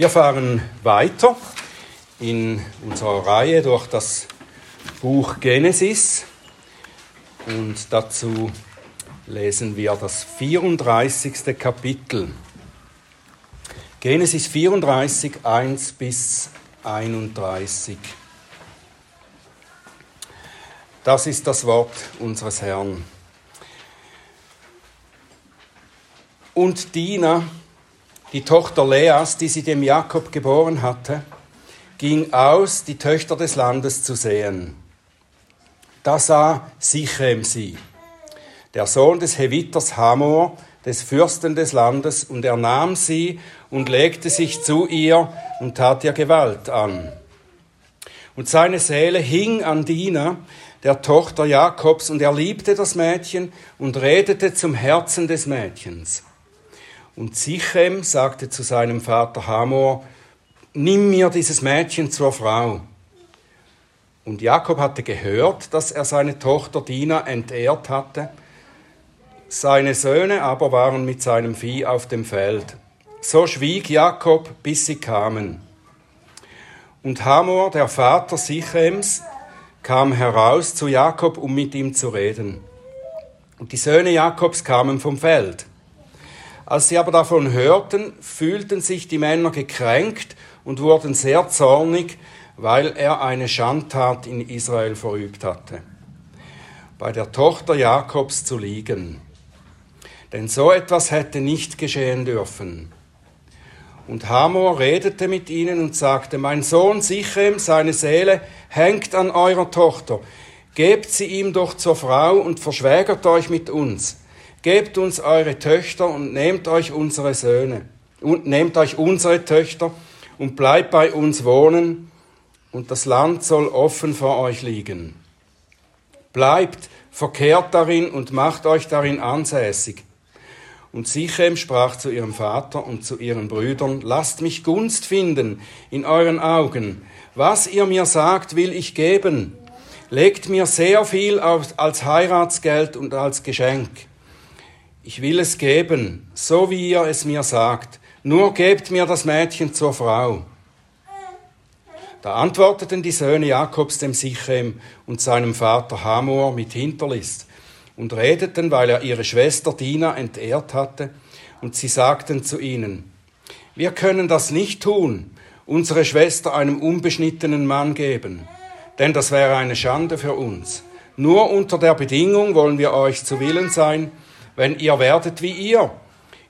Wir fahren weiter in unserer Reihe durch das Buch Genesis und dazu lesen wir das 34. Kapitel. Genesis 34, 1 bis 31. Das ist das Wort unseres Herrn. Und Dina, die Tochter Leas, die sie dem Jakob geboren hatte, ging aus, die Töchter des Landes zu sehen. Da sah Sichem sie, der Sohn des Heviters Hamor, des Fürsten des Landes, und er nahm sie und legte sich zu ihr und tat ihr Gewalt an. Und seine Seele hing an Dina, der Tochter Jakobs, und er liebte das Mädchen und redete zum Herzen des Mädchens. Und Sichem sagte zu seinem Vater Hamor, nimm mir dieses Mädchen zur Frau. Und Jakob hatte gehört, dass er seine Tochter Dina entehrt hatte. Seine Söhne aber waren mit seinem Vieh auf dem Feld. So schwieg Jakob, bis sie kamen. Und Hamor, der Vater Sichems, kam heraus zu Jakob, um mit ihm zu reden. Und die Söhne Jakobs kamen vom Feld. Als sie aber davon hörten, fühlten sich die Männer gekränkt und wurden sehr zornig, weil er eine Schandtat in Israel verübt hatte, bei der Tochter Jakobs zu liegen. Denn so etwas hätte nicht geschehen dürfen. Und Hamor redete mit ihnen und sagte, mein Sohn Sichem, seine Seele hängt an eurer Tochter. Gebt sie ihm doch zur Frau und verschwägert euch mit uns. Gebt uns eure Töchter und nehmt euch unsere Söhne und nehmt euch unsere Töchter und bleibt bei uns wohnen und das Land soll offen vor euch liegen. Bleibt, verkehrt darin und macht euch darin ansässig. Und Sichem sprach zu ihrem Vater und zu ihren Brüdern, lasst mich Gunst finden in euren Augen. Was ihr mir sagt, will ich geben. Legt mir sehr viel als Heiratsgeld und als Geschenk ich will es geben, so wie ihr es mir sagt, nur gebt mir das Mädchen zur Frau. Da antworteten die Söhne Jakobs dem Sichem und seinem Vater Hamor mit Hinterlist und redeten, weil er ihre Schwester Dina entehrt hatte, und sie sagten zu ihnen, wir können das nicht tun, unsere Schwester einem unbeschnittenen Mann geben, denn das wäre eine Schande für uns. Nur unter der Bedingung wollen wir euch zu Willen sein, wenn ihr werdet wie ihr,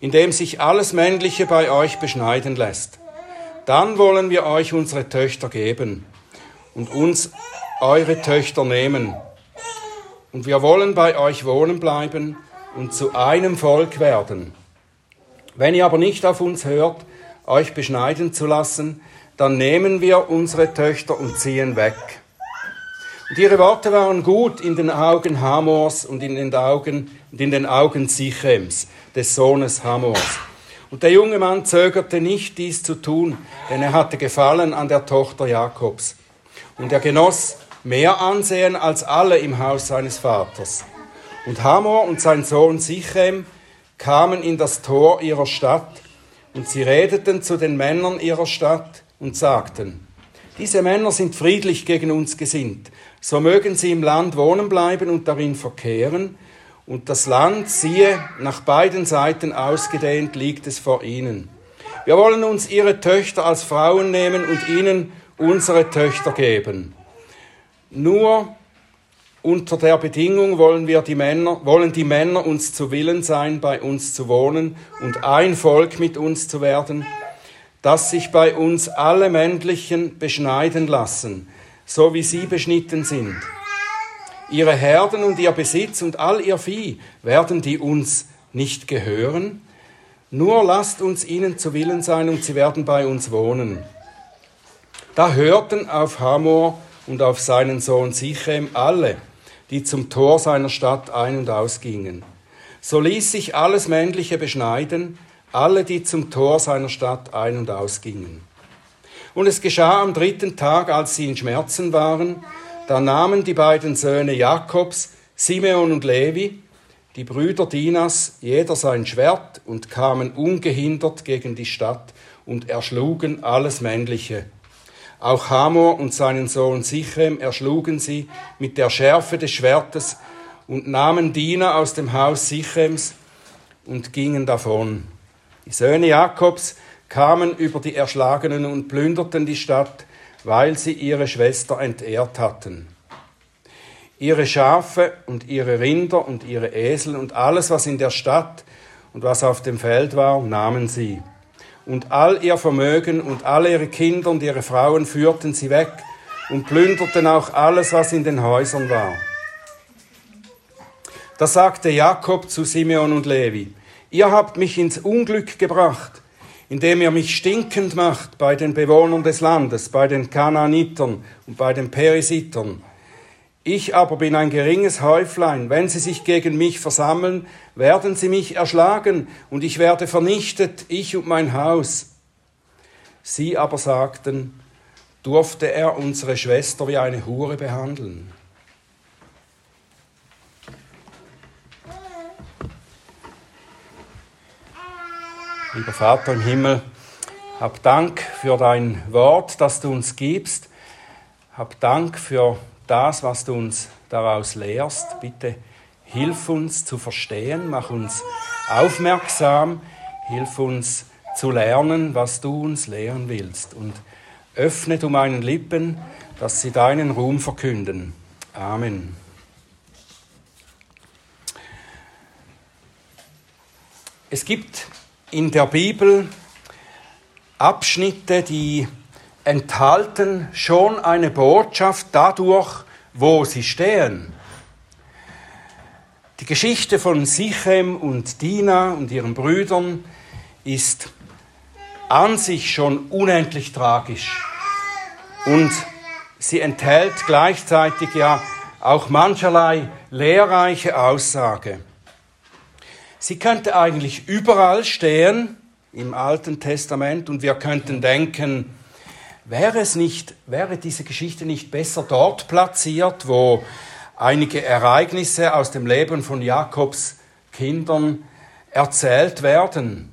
indem sich alles Männliche bei euch beschneiden lässt. Dann wollen wir euch unsere Töchter geben und uns eure Töchter nehmen. Und wir wollen bei euch wohnen bleiben und zu einem Volk werden. Wenn ihr aber nicht auf uns hört, euch beschneiden zu lassen, dann nehmen wir unsere Töchter und ziehen weg. Und ihre Worte waren gut in den Augen Hamors und in den Augen, in den Augen Sichems, des Sohnes Hamors. Und der junge Mann zögerte nicht, dies zu tun, denn er hatte Gefallen an der Tochter Jakobs. Und er genoss mehr Ansehen als alle im Haus seines Vaters. Und Hamor und sein Sohn Sichem kamen in das Tor ihrer Stadt, und sie redeten zu den Männern ihrer Stadt und sagten, diese Männer sind friedlich gegen uns gesinnt, so mögen sie im Land wohnen bleiben und darin verkehren, und das Land, siehe, nach beiden Seiten ausgedehnt liegt es vor ihnen. Wir wollen uns ihre Töchter als Frauen nehmen und ihnen unsere Töchter geben. Nur unter der Bedingung wollen wir die Männer, wollen die Männer uns zu Willen sein, bei uns zu wohnen und ein Volk mit uns zu werden, dass sich bei uns alle männlichen beschneiden lassen, so wie sie beschnitten sind. Ihre Herden und ihr Besitz und all ihr Vieh, werden die uns nicht gehören? Nur lasst uns ihnen zu Willen sein und sie werden bei uns wohnen. Da hörten auf Hamor und auf seinen Sohn Sichem alle, die zum Tor seiner Stadt ein- und ausgingen. So ließ sich alles Männliche beschneiden, alle, die zum Tor seiner Stadt ein- und ausgingen. Und es geschah am dritten Tag, als sie in Schmerzen waren, da nahmen die beiden Söhne Jakobs, Simeon und Levi, die Brüder Dinas, jeder sein Schwert und kamen ungehindert gegen die Stadt und erschlugen alles Männliche. Auch Hamor und seinen Sohn Sichem erschlugen sie mit der Schärfe des Schwertes und nahmen Diener aus dem Haus Sichems und gingen davon. Die Söhne Jakobs kamen über die Erschlagenen und plünderten die Stadt, weil sie ihre Schwester entehrt hatten. Ihre Schafe und ihre Rinder und ihre Esel und alles, was in der Stadt und was auf dem Feld war, nahmen sie und all ihr Vermögen und alle ihre Kinder und ihre Frauen führten sie weg und plünderten auch alles, was in den Häusern war. Da sagte Jakob zu Simeon und Levi, ihr habt mich ins Unglück gebracht, indem ihr mich stinkend macht bei den Bewohnern des Landes, bei den Kanaanitern und bei den Perisitern ich aber bin ein geringes Häuflein. Wenn sie sich gegen mich versammeln, werden sie mich erschlagen, und ich werde vernichtet, ich und mein Haus. Sie aber sagten, durfte er unsere Schwester wie eine Hure behandeln. Lieber Vater im Himmel, hab Dank für dein Wort, das du uns gibst. Hab Dank für das, was du uns daraus lehrst. Bitte hilf uns zu verstehen, mach uns aufmerksam, hilf uns zu lernen, was du uns lehren willst. Und öffne du meinen Lippen, dass sie deinen Ruhm verkünden. Amen. Es gibt in der Bibel Abschnitte, die enthalten schon eine Botschaft dadurch, wo sie stehen. Die Geschichte von Sichem und Dina und ihren Brüdern ist an sich schon unendlich tragisch und sie enthält gleichzeitig ja auch mancherlei lehrreiche Aussage. Sie könnte eigentlich überall stehen im Alten Testament und wir könnten denken, Wäre es nicht, wäre diese Geschichte nicht besser dort platziert, wo einige Ereignisse aus dem Leben von Jakobs Kindern erzählt werden,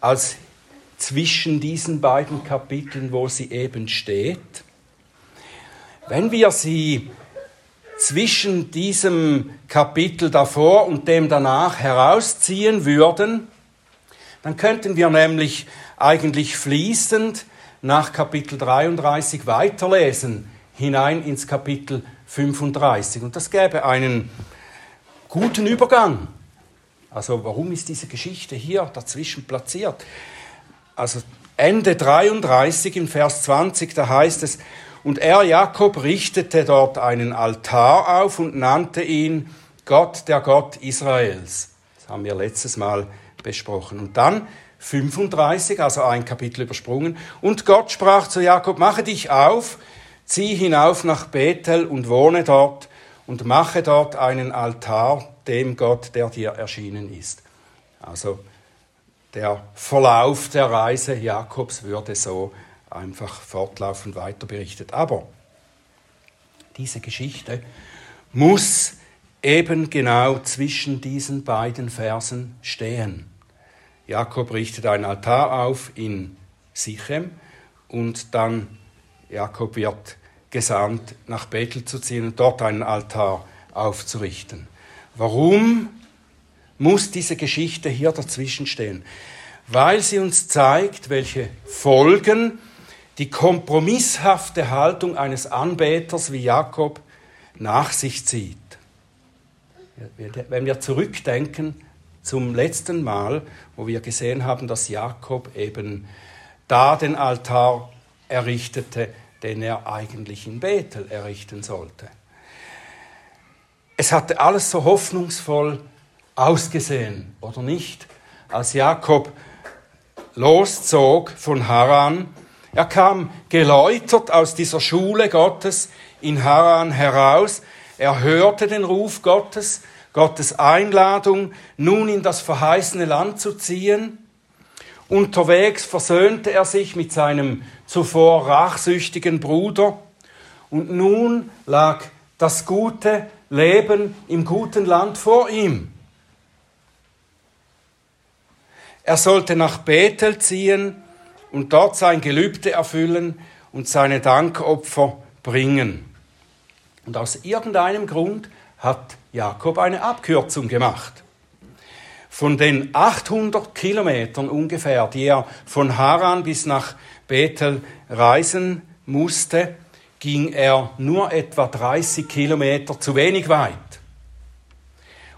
als zwischen diesen beiden Kapiteln, wo sie eben steht? Wenn wir sie zwischen diesem Kapitel davor und dem danach herausziehen würden, dann könnten wir nämlich eigentlich fließend nach Kapitel 33 weiterlesen, hinein ins Kapitel 35. Und das gäbe einen guten Übergang. Also warum ist diese Geschichte hier dazwischen platziert? Also Ende 33 im Vers 20, da heißt es, und er, Jakob, richtete dort einen Altar auf und nannte ihn Gott, der Gott Israels. Das haben wir letztes Mal besprochen. Und dann 35, also ein Kapitel übersprungen. Und Gott sprach zu Jakob, mache dich auf, zieh hinauf nach Bethel und wohne dort und mache dort einen Altar dem Gott, der dir erschienen ist. Also der Verlauf der Reise Jakobs würde so einfach fortlaufend weiter berichtet. Aber diese Geschichte muss eben genau zwischen diesen beiden Versen stehen. Jakob richtet einen Altar auf in Sichem und dann Jakob wird gesandt, nach Bethel zu ziehen und dort einen Altar aufzurichten. Warum muss diese Geschichte hier dazwischen stehen? Weil sie uns zeigt, welche Folgen die kompromisshafte Haltung eines Anbeters wie Jakob nach sich zieht. Wenn wir zurückdenken zum letzten Mal, wo wir gesehen haben, dass Jakob eben da den Altar errichtete, den er eigentlich in Bethel errichten sollte. Es hatte alles so hoffnungsvoll ausgesehen, oder nicht? Als Jakob loszog von Haran, er kam geläutert aus dieser Schule Gottes in Haran heraus, er hörte den Ruf Gottes, Gottes Einladung, nun in das verheißene Land zu ziehen. Unterwegs versöhnte er sich mit seinem zuvor rachsüchtigen Bruder und nun lag das gute Leben im guten Land vor ihm. Er sollte nach Bethel ziehen und dort sein Gelübde erfüllen und seine Dankopfer bringen. Und aus irgendeinem Grund hat Jakob eine Abkürzung gemacht. Von den 800 Kilometern ungefähr, die er von Haran bis nach Bethel reisen musste, ging er nur etwa 30 Kilometer zu wenig weit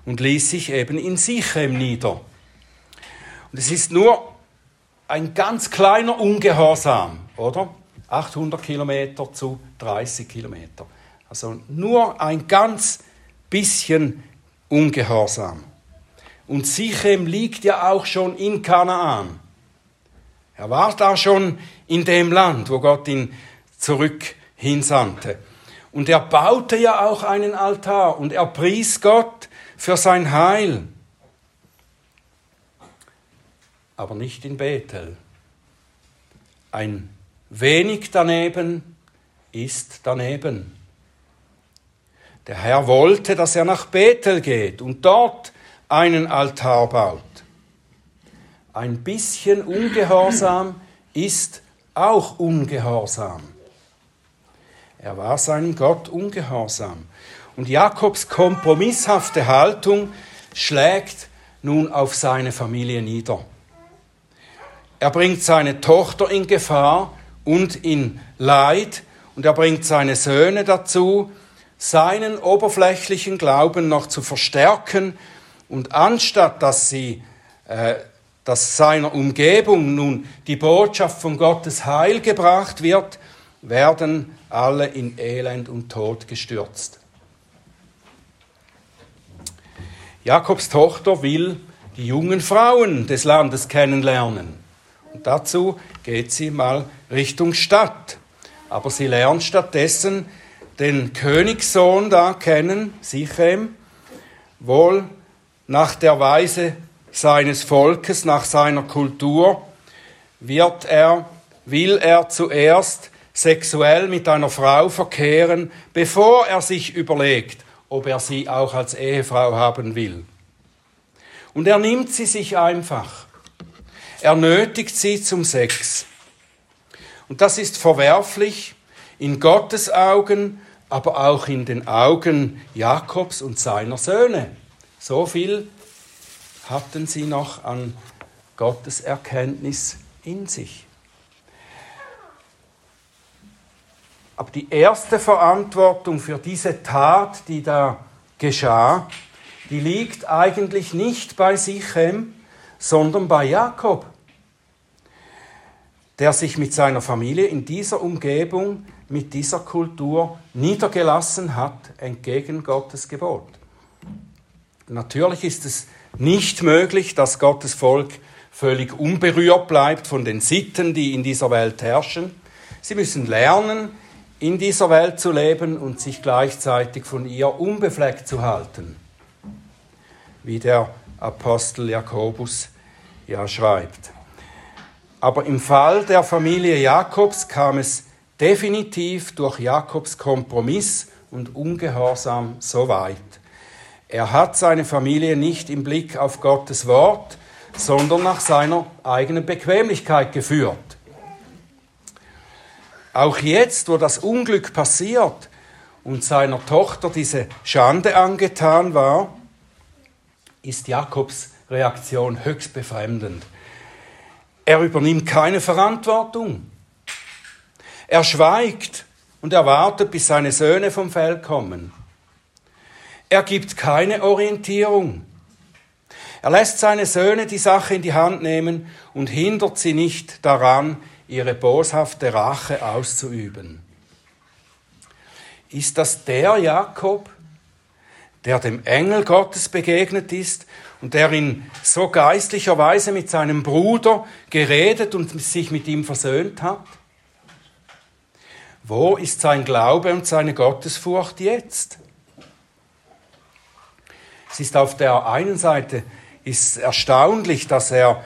und ließ sich eben in Sichem nieder. Und es ist nur ein ganz kleiner Ungehorsam, oder? 800 Kilometer zu 30 Kilometer. Also nur ein ganz bisschen Ungehorsam. Und Sichem liegt ja auch schon in Kanaan. Er war da schon in dem Land, wo Gott ihn zurück hinsandte. Und er baute ja auch einen Altar und er pries Gott für sein Heil. Aber nicht in Bethel. Ein wenig daneben ist daneben. Der Herr wollte, dass er nach Bethel geht und dort einen Altar baut. Ein bisschen Ungehorsam ist auch Ungehorsam. Er war seinem Gott ungehorsam. Und Jakobs kompromisshafte Haltung schlägt nun auf seine Familie nieder. Er bringt seine Tochter in Gefahr und in Leid und er bringt seine Söhne dazu, seinen oberflächlichen Glauben noch zu verstärken und anstatt dass sie, äh, dass seiner Umgebung nun die Botschaft von Gottes Heil gebracht wird, werden alle in Elend und Tod gestürzt. Jakobs Tochter will die jungen Frauen des Landes kennenlernen. Und dazu geht sie mal Richtung Stadt. Aber sie lernt stattdessen den Königssohn da kennen, Sichem, wohl nach der Weise seines Volkes, nach seiner Kultur, wird er, will er zuerst sexuell mit einer Frau verkehren, bevor er sich überlegt, ob er sie auch als Ehefrau haben will. Und er nimmt sie sich einfach. Er nötigt sie zum Sex. Und das ist verwerflich in Gottes Augen, aber auch in den Augen Jakobs und seiner Söhne. So viel hatten sie noch an Gottes Erkenntnis in sich. Aber die erste Verantwortung für diese Tat, die da geschah, die liegt eigentlich nicht bei Sichem, sondern bei Jakob, der sich mit seiner Familie in dieser Umgebung, mit dieser Kultur niedergelassen hat, entgegen Gottes Gebot. Natürlich ist es nicht möglich, dass Gottes Volk völlig unberührt bleibt von den Sitten, die in dieser Welt herrschen. Sie müssen lernen, in dieser Welt zu leben und sich gleichzeitig von ihr unbefleckt zu halten, wie der Apostel Jakobus ja schreibt. Aber im Fall der Familie Jakobs kam es definitiv durch Jakobs Kompromiss und Ungehorsam so weit, er hat seine Familie nicht im Blick auf Gottes Wort, sondern nach seiner eigenen Bequemlichkeit geführt. Auch jetzt, wo das Unglück passiert und seiner Tochter diese Schande angetan war, ist Jakobs Reaktion höchst befremdend. Er übernimmt keine Verantwortung. Er schweigt und erwartet, bis seine Söhne vom Feld kommen. Er gibt keine Orientierung. Er lässt seine Söhne die Sache in die Hand nehmen und hindert sie nicht daran, ihre boshafte Rache auszuüben. Ist das der Jakob, der dem Engel Gottes begegnet ist und der in so geistlicher Weise mit seinem Bruder geredet und sich mit ihm versöhnt hat? Wo ist sein Glaube und seine Gottesfurcht jetzt? Es ist auf der einen Seite ist erstaunlich, dass er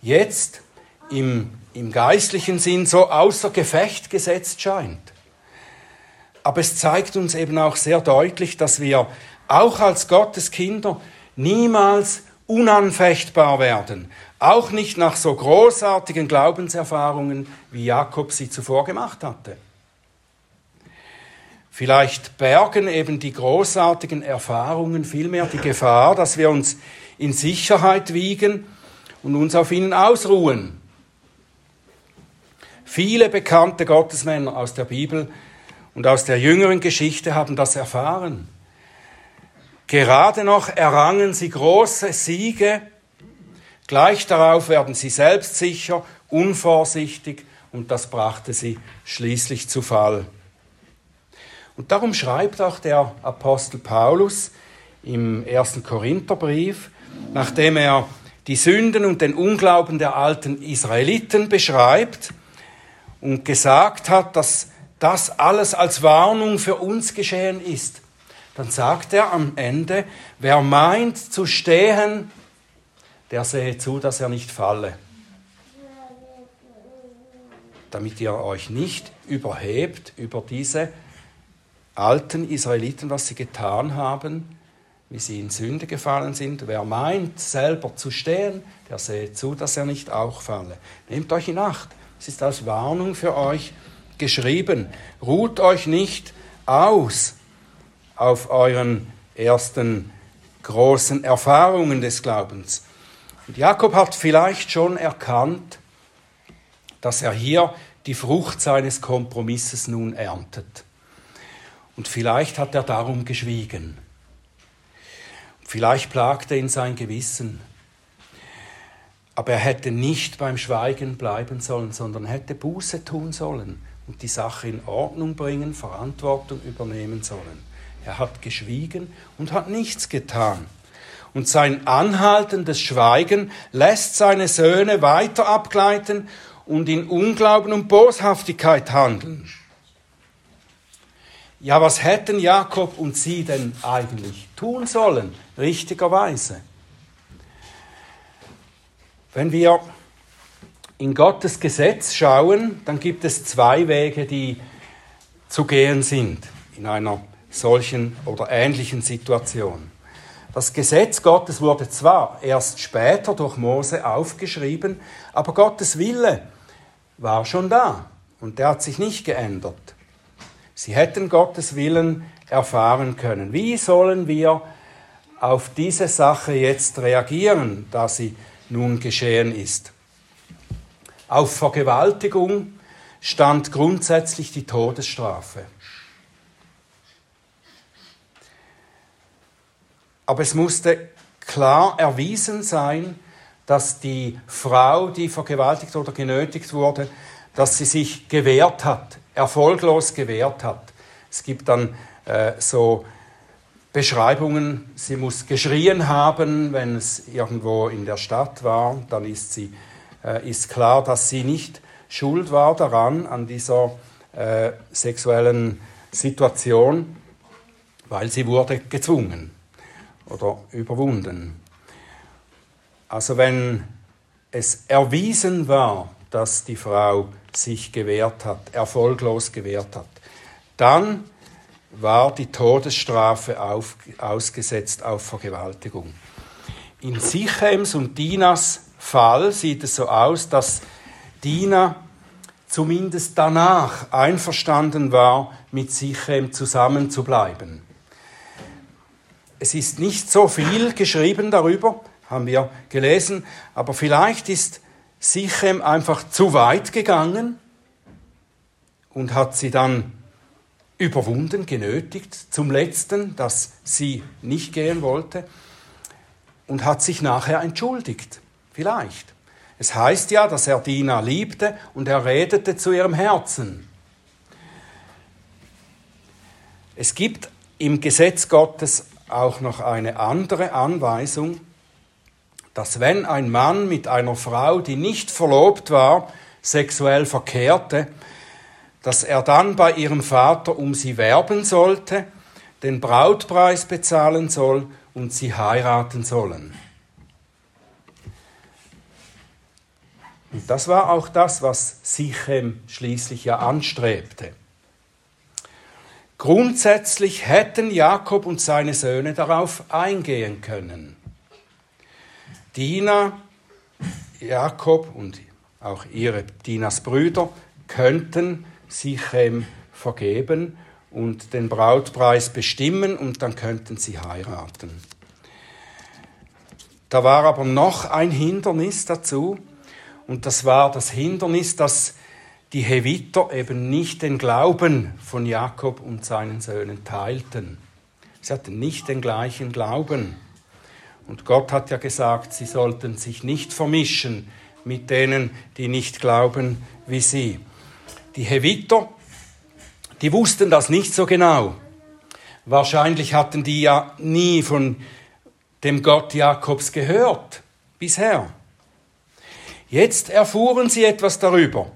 jetzt im, im geistlichen Sinn so außer Gefecht gesetzt scheint. Aber es zeigt uns eben auch sehr deutlich, dass wir auch als Gottes Kinder niemals unanfechtbar werden, Auch nicht nach so großartigen Glaubenserfahrungen, wie Jakob sie zuvor gemacht hatte. Vielleicht bergen eben die großartigen Erfahrungen vielmehr die Gefahr, dass wir uns in Sicherheit wiegen und uns auf ihnen ausruhen. Viele bekannte Gottesmänner aus der Bibel und aus der jüngeren Geschichte haben das erfahren. Gerade noch errangen sie große Siege, gleich darauf werden sie selbstsicher, unvorsichtig und das brachte sie schließlich zu Fall. Und darum schreibt auch der Apostel Paulus im ersten Korintherbrief, nachdem er die Sünden und den Unglauben der alten Israeliten beschreibt und gesagt hat, dass das alles als Warnung für uns geschehen ist, dann sagt er am Ende, wer meint zu stehen, der sehe zu, dass er nicht falle. Damit ihr euch nicht überhebt über diese alten Israeliten, was sie getan haben, wie sie in Sünde gefallen sind. Wer meint, selber zu stehen, der sehe zu, dass er nicht auch falle. Nehmt euch in Acht. Es ist als Warnung für euch geschrieben. Ruht euch nicht aus auf euren ersten großen Erfahrungen des Glaubens. Und Jakob hat vielleicht schon erkannt, dass er hier die Frucht seines Kompromisses nun erntet. Und vielleicht hat er darum geschwiegen. Vielleicht plagte ihn sein Gewissen. Aber er hätte nicht beim Schweigen bleiben sollen, sondern hätte Buße tun sollen und die Sache in Ordnung bringen, Verantwortung übernehmen sollen. Er hat geschwiegen und hat nichts getan. Und sein anhaltendes Schweigen lässt seine Söhne weiter abgleiten und in Unglauben und Boshaftigkeit handeln. Ja, was hätten Jakob und sie denn eigentlich tun sollen, richtigerweise? Wenn wir in Gottes Gesetz schauen, dann gibt es zwei Wege, die zu gehen sind in einer solchen oder ähnlichen Situation. Das Gesetz Gottes wurde zwar erst später durch Mose aufgeschrieben, aber Gottes Wille war schon da und der hat sich nicht geändert. Sie hätten Gottes Willen erfahren können. Wie sollen wir auf diese Sache jetzt reagieren, da sie nun geschehen ist? Auf Vergewaltigung stand grundsätzlich die Todesstrafe. Aber es musste klar erwiesen sein, dass die Frau, die vergewaltigt oder genötigt wurde, dass sie sich gewehrt hat, erfolglos gewehrt hat. Es gibt dann äh, so Beschreibungen, sie muss geschrien haben, wenn es irgendwo in der Stadt war, dann ist, sie, äh, ist klar, dass sie nicht schuld war daran, an dieser äh, sexuellen Situation, weil sie wurde gezwungen oder überwunden. Also wenn es erwiesen war, dass die Frau sich gewehrt hat, erfolglos gewehrt hat. Dann war die Todesstrafe auf, ausgesetzt auf Vergewaltigung. In Sichems und Dinas Fall sieht es so aus, dass Dina zumindest danach einverstanden war, mit Sichem zusammenzubleiben. Es ist nicht so viel geschrieben darüber, haben wir gelesen, aber vielleicht ist Sichem einfach zu weit gegangen und hat sie dann überwunden, genötigt zum letzten, dass sie nicht gehen wollte und hat sich nachher entschuldigt. Vielleicht. Es heißt ja, dass er Dina liebte und er redete zu ihrem Herzen. Es gibt im Gesetz Gottes auch noch eine andere Anweisung, dass wenn ein Mann mit einer Frau, die nicht verlobt war, sexuell verkehrte, dass er dann bei ihrem Vater um sie werben sollte, den Brautpreis bezahlen soll und sie heiraten sollen. Und das war auch das, was Sichem schließlich ja anstrebte. Grundsätzlich hätten Jakob und seine Söhne darauf eingehen können. Dina Jakob und auch ihre Dinas Brüder könnten Sichem vergeben und den Brautpreis bestimmen und dann könnten sie heiraten. Da war aber noch ein Hindernis dazu und das war das Hindernis, dass die Heviter eben nicht den Glauben von Jakob und seinen Söhnen teilten. Sie hatten nicht den gleichen Glauben. Und Gott hat ja gesagt, sie sollten sich nicht vermischen mit denen, die nicht glauben wie sie. Die Heviter, die wussten das nicht so genau. Wahrscheinlich hatten die ja nie von dem Gott Jakobs gehört bisher. Jetzt erfuhren sie etwas darüber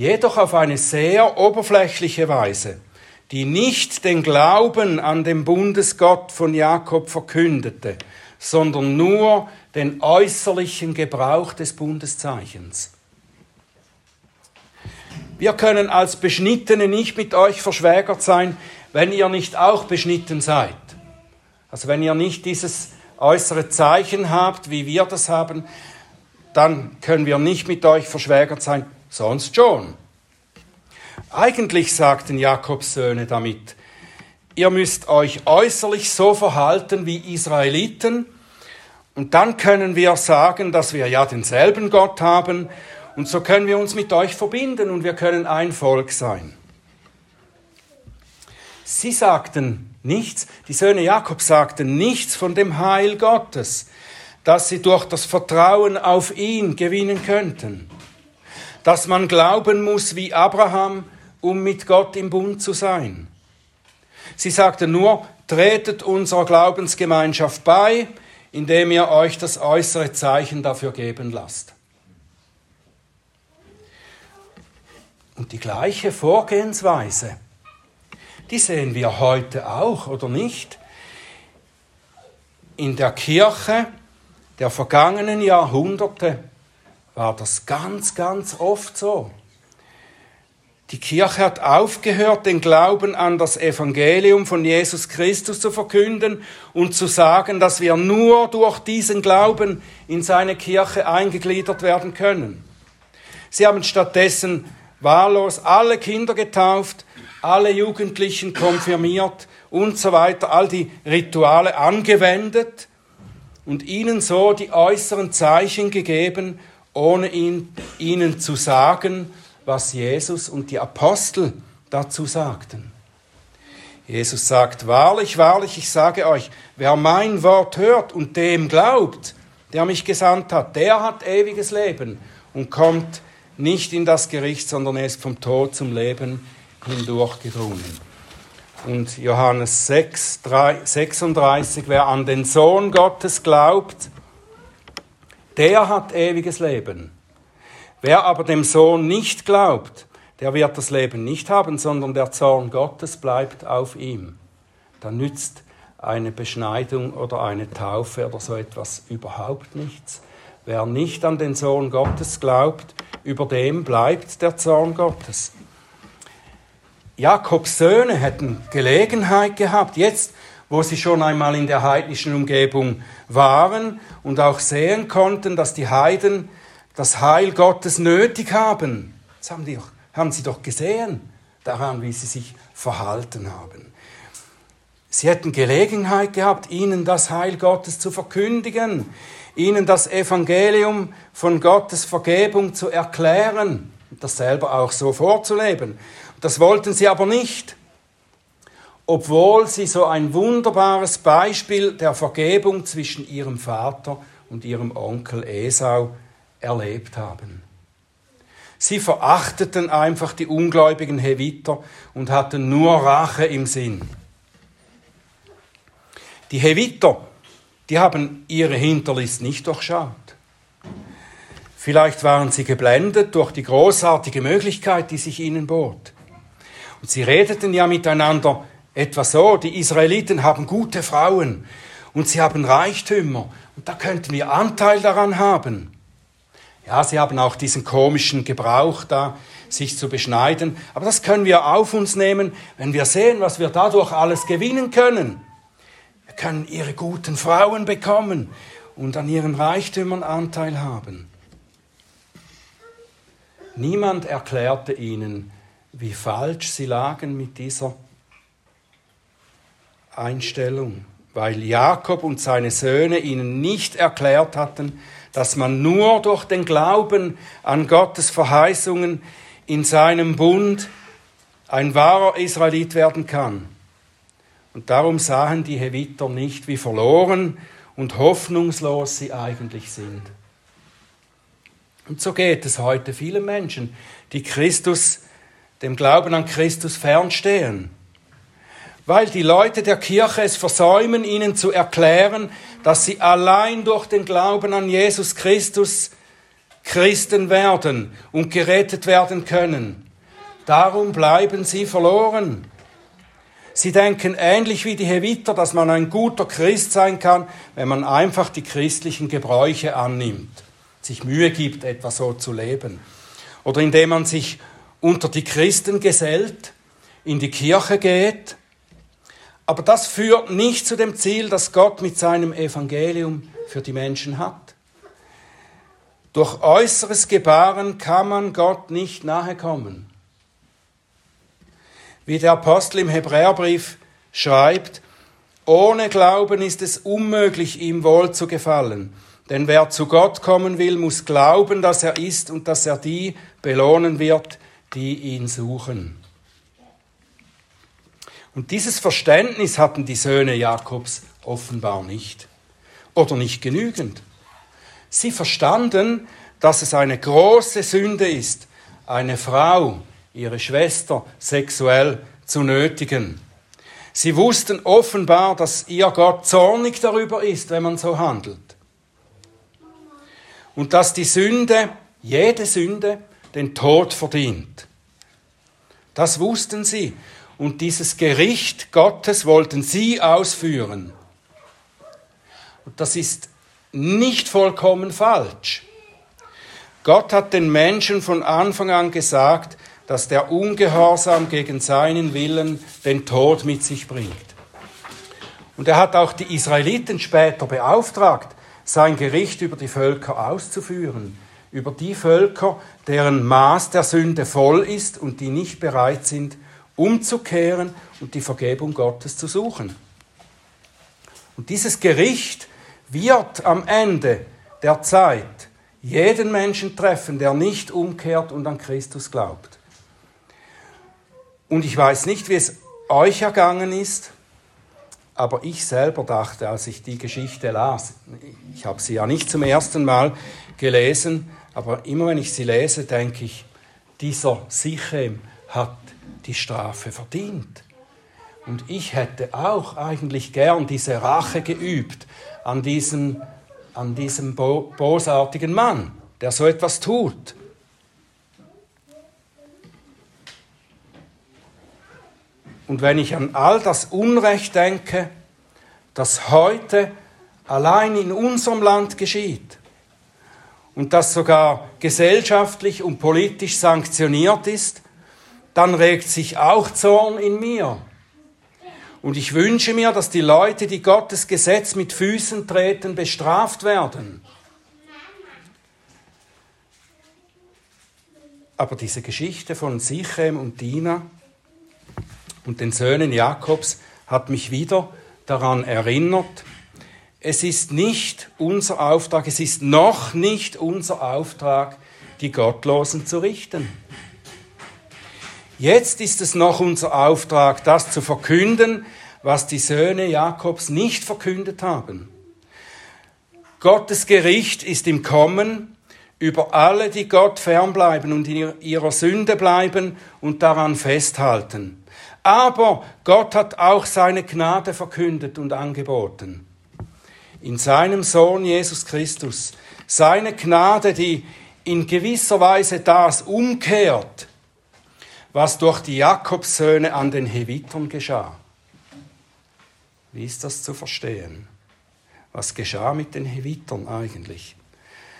jedoch auf eine sehr oberflächliche Weise, die nicht den Glauben an den Bundesgott von Jakob verkündete, sondern nur den äußerlichen Gebrauch des Bundeszeichens. Wir können als Beschnittene nicht mit euch verschwägert sein, wenn ihr nicht auch beschnitten seid. Also wenn ihr nicht dieses äußere Zeichen habt, wie wir das haben, dann können wir nicht mit euch verschwägert sein sonst schon. Eigentlich sagten Jakobs Söhne damit, ihr müsst euch äußerlich so verhalten wie Israeliten, und dann können wir sagen, dass wir ja denselben Gott haben, und so können wir uns mit euch verbinden und wir können ein Volk sein. Sie sagten nichts, die Söhne Jakobs sagten nichts von dem Heil Gottes, das sie durch das Vertrauen auf ihn gewinnen könnten dass man glauben muss wie Abraham, um mit Gott im Bund zu sein. Sie sagte nur, tretet unserer Glaubensgemeinschaft bei, indem ihr euch das äußere Zeichen dafür geben lasst. Und die gleiche Vorgehensweise, die sehen wir heute auch, oder nicht? In der Kirche der vergangenen Jahrhunderte war das ganz, ganz oft so. Die Kirche hat aufgehört, den Glauben an das Evangelium von Jesus Christus zu verkünden und zu sagen, dass wir nur durch diesen Glauben in seine Kirche eingegliedert werden können. Sie haben stattdessen wahllos alle Kinder getauft, alle Jugendlichen konfirmiert und so weiter, all die Rituale angewendet und ihnen so die äußeren Zeichen gegeben, ohne ihn, ihnen zu sagen, was Jesus und die Apostel dazu sagten. Jesus sagt, wahrlich, wahrlich, ich sage euch, wer mein Wort hört und dem glaubt, der mich gesandt hat, der hat ewiges Leben und kommt nicht in das Gericht, sondern er ist vom Tod zum Leben hindurchgedrungen. Und Johannes 6, 3, 36, wer an den Sohn Gottes glaubt, der hat ewiges Leben. Wer aber dem Sohn nicht glaubt, der wird das Leben nicht haben, sondern der Zorn Gottes bleibt auf ihm. Da nützt eine Beschneidung oder eine Taufe oder so etwas überhaupt nichts. Wer nicht an den Sohn Gottes glaubt, über dem bleibt der Zorn Gottes. Jakobs Söhne hätten Gelegenheit gehabt, jetzt wo sie schon einmal in der heidnischen Umgebung waren und auch sehen konnten, dass die Heiden das Heil Gottes nötig haben. Das haben, die, haben sie doch gesehen daran, wie sie sich verhalten haben. Sie hätten Gelegenheit gehabt, ihnen das Heil Gottes zu verkündigen, ihnen das Evangelium von Gottes Vergebung zu erklären und das selber auch so vorzuleben. Das wollten sie aber nicht obwohl sie so ein wunderbares Beispiel der Vergebung zwischen ihrem Vater und ihrem Onkel Esau erlebt haben. Sie verachteten einfach die ungläubigen Heviter und hatten nur Rache im Sinn. Die Heviter, die haben ihre Hinterlist nicht durchschaut. Vielleicht waren sie geblendet durch die großartige Möglichkeit, die sich ihnen bot. Und sie redeten ja miteinander Etwa so, die Israeliten haben gute Frauen und sie haben Reichtümer und da könnten wir Anteil daran haben. Ja, sie haben auch diesen komischen Gebrauch da, sich zu beschneiden, aber das können wir auf uns nehmen, wenn wir sehen, was wir dadurch alles gewinnen können. Wir können ihre guten Frauen bekommen und an ihren Reichtümern Anteil haben. Niemand erklärte ihnen, wie falsch sie lagen mit dieser Einstellung, weil Jakob und seine Söhne ihnen nicht erklärt hatten, dass man nur durch den Glauben an Gottes Verheißungen in seinem Bund ein wahrer Israelit werden kann. Und darum sahen die Heviter nicht, wie verloren und hoffnungslos sie eigentlich sind. Und so geht es heute vielen Menschen, die Christus, dem Glauben an Christus fernstehen. Weil die Leute der Kirche es versäumen, ihnen zu erklären, dass sie allein durch den Glauben an Jesus Christus Christen werden und gerettet werden können. Darum bleiben sie verloren. Sie denken ähnlich wie die Heviter, dass man ein guter Christ sein kann, wenn man einfach die christlichen Gebräuche annimmt, sich Mühe gibt, etwa so zu leben. Oder indem man sich unter die Christen gesellt, in die Kirche geht. Aber das führt nicht zu dem Ziel, das Gott mit seinem Evangelium für die Menschen hat. Durch äußeres Gebaren kann man Gott nicht nahe kommen. Wie der Apostel im Hebräerbrief schreibt, ohne Glauben ist es unmöglich, ihm wohl zu gefallen. Denn wer zu Gott kommen will, muss glauben, dass er ist und dass er die belohnen wird, die ihn suchen. Und dieses Verständnis hatten die Söhne Jakobs offenbar nicht oder nicht genügend. Sie verstanden, dass es eine große Sünde ist, eine Frau, ihre Schwester, sexuell zu nötigen. Sie wussten offenbar, dass ihr Gott zornig darüber ist, wenn man so handelt. Und dass die Sünde, jede Sünde, den Tod verdient. Das wussten sie. Und dieses Gericht Gottes wollten sie ausführen. Und das ist nicht vollkommen falsch. Gott hat den Menschen von Anfang an gesagt, dass der Ungehorsam gegen seinen Willen den Tod mit sich bringt. Und er hat auch die Israeliten später beauftragt, sein Gericht über die Völker auszuführen, über die Völker, deren Maß der Sünde voll ist und die nicht bereit sind, umzukehren und die Vergebung Gottes zu suchen. Und dieses Gericht wird am Ende der Zeit jeden Menschen treffen, der nicht umkehrt und an Christus glaubt. Und ich weiß nicht, wie es euch ergangen ist, aber ich selber dachte, als ich die Geschichte las, ich habe sie ja nicht zum ersten Mal gelesen, aber immer wenn ich sie lese, denke ich, dieser Sichem hat die Strafe verdient. Und ich hätte auch eigentlich gern diese Rache geübt an diesem, an diesem bosartigen Mann, der so etwas tut. Und wenn ich an all das Unrecht denke, das heute allein in unserem Land geschieht und das sogar gesellschaftlich und politisch sanktioniert ist, dann regt sich auch Zorn in mir. Und ich wünsche mir, dass die Leute, die Gottes Gesetz mit Füßen treten, bestraft werden. Aber diese Geschichte von Sichem und Dina und den Söhnen Jakobs hat mich wieder daran erinnert, es ist nicht unser Auftrag, es ist noch nicht unser Auftrag, die Gottlosen zu richten. Jetzt ist es noch unser Auftrag, das zu verkünden, was die Söhne Jakobs nicht verkündet haben. Gottes Gericht ist im Kommen über alle, die Gott fernbleiben und in ihrer Sünde bleiben und daran festhalten. Aber Gott hat auch seine Gnade verkündet und angeboten. In seinem Sohn Jesus Christus. Seine Gnade, die in gewisser Weise das umkehrt, was durch die Jakobssöhne an den Hevitern geschah. Wie ist das zu verstehen? Was geschah mit den Hevitern eigentlich?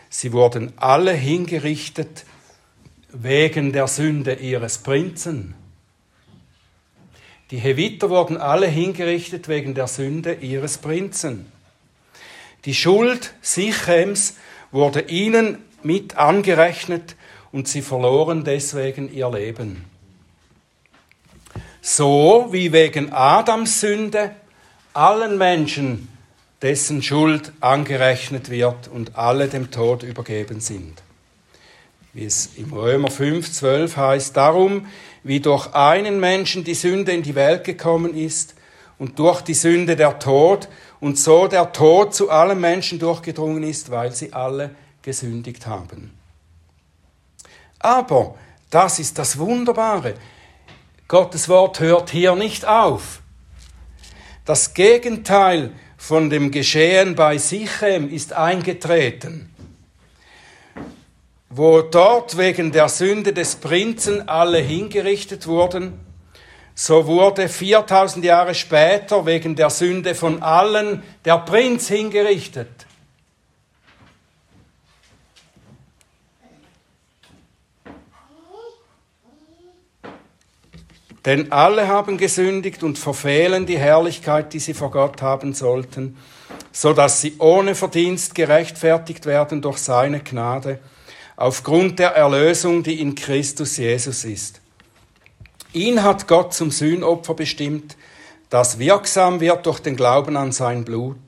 Sie wurden alle hingerichtet wegen der Sünde ihres Prinzen. Die Heviter wurden alle hingerichtet wegen der Sünde ihres Prinzen. Die Schuld Sichems wurde ihnen mit angerechnet und sie verloren deswegen ihr Leben. So wie wegen Adams Sünde allen Menschen dessen Schuld angerechnet wird und alle dem Tod übergeben sind. Wie es im Römer 5, 12 heißt, darum, wie durch einen Menschen die Sünde in die Welt gekommen ist und durch die Sünde der Tod und so der Tod zu allen Menschen durchgedrungen ist, weil sie alle gesündigt haben. Aber, das ist das Wunderbare, Gottes Wort hört hier nicht auf. Das Gegenteil von dem Geschehen bei Sichem ist eingetreten, wo dort wegen der Sünde des Prinzen alle hingerichtet wurden, so wurde 4000 Jahre später wegen der Sünde von allen der Prinz hingerichtet. Denn alle haben gesündigt und verfehlen die Herrlichkeit, die sie vor Gott haben sollten, so dass sie ohne Verdienst gerechtfertigt werden durch seine Gnade, aufgrund der Erlösung, die in Christus Jesus ist. Ihn hat Gott zum Sühnopfer bestimmt, das wirksam wird durch den Glauben an sein Blut,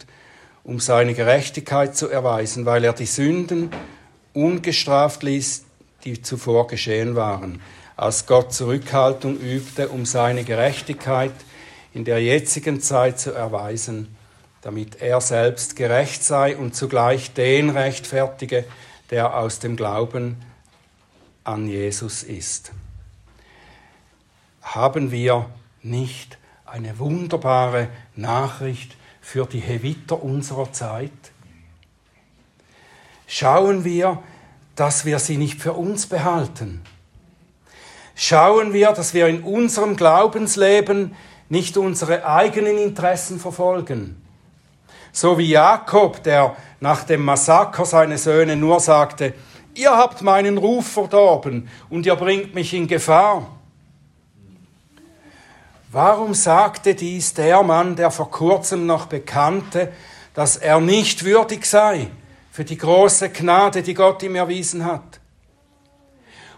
um seine Gerechtigkeit zu erweisen, weil er die Sünden ungestraft ließ, die zuvor geschehen waren als Gott Zurückhaltung übte, um seine Gerechtigkeit in der jetzigen Zeit zu erweisen, damit er selbst gerecht sei und zugleich den rechtfertige, der aus dem Glauben an Jesus ist. Haben wir nicht eine wunderbare Nachricht für die Heviter unserer Zeit? Schauen wir, dass wir sie nicht für uns behalten, schauen wir, dass wir in unserem Glaubensleben nicht unsere eigenen Interessen verfolgen. So wie Jakob, der nach dem Massaker seine Söhne nur sagte, ihr habt meinen Ruf verdorben und ihr bringt mich in Gefahr. Warum sagte dies der Mann, der vor kurzem noch bekannte, dass er nicht würdig sei für die große Gnade, die Gott ihm erwiesen hat?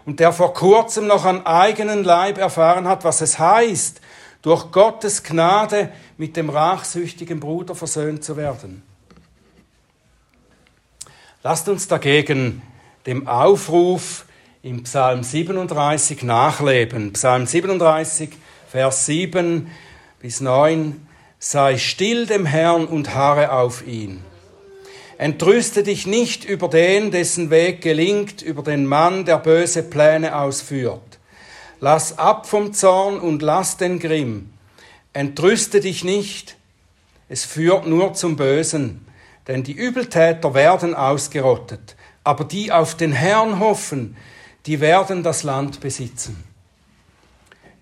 Und der vor kurzem noch an eigenen Leib erfahren hat, was es heißt, durch Gottes Gnade mit dem rachsüchtigen Bruder versöhnt zu werden. Lasst uns dagegen dem Aufruf im Psalm 37 nachleben. Psalm 37, Vers 7 bis 9. Sei still dem Herrn und harre auf ihn. Entrüste dich nicht über den, dessen Weg gelingt, über den Mann, der böse Pläne ausführt. Lass ab vom Zorn und lass den Grimm. Entrüste dich nicht, es führt nur zum Bösen, denn die Übeltäter werden ausgerottet, aber die auf den Herrn hoffen, die werden das Land besitzen.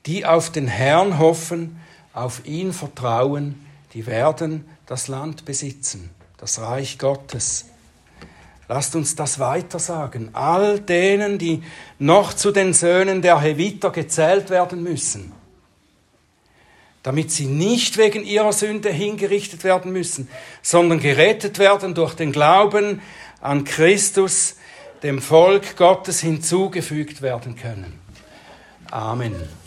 Die auf den Herrn hoffen, auf ihn vertrauen, die werden das Land besitzen das Reich Gottes. Lasst uns das weiter sagen. All denen, die noch zu den Söhnen der Heviter gezählt werden müssen, damit sie nicht wegen ihrer Sünde hingerichtet werden müssen, sondern gerettet werden durch den Glauben an Christus, dem Volk Gottes hinzugefügt werden können. Amen.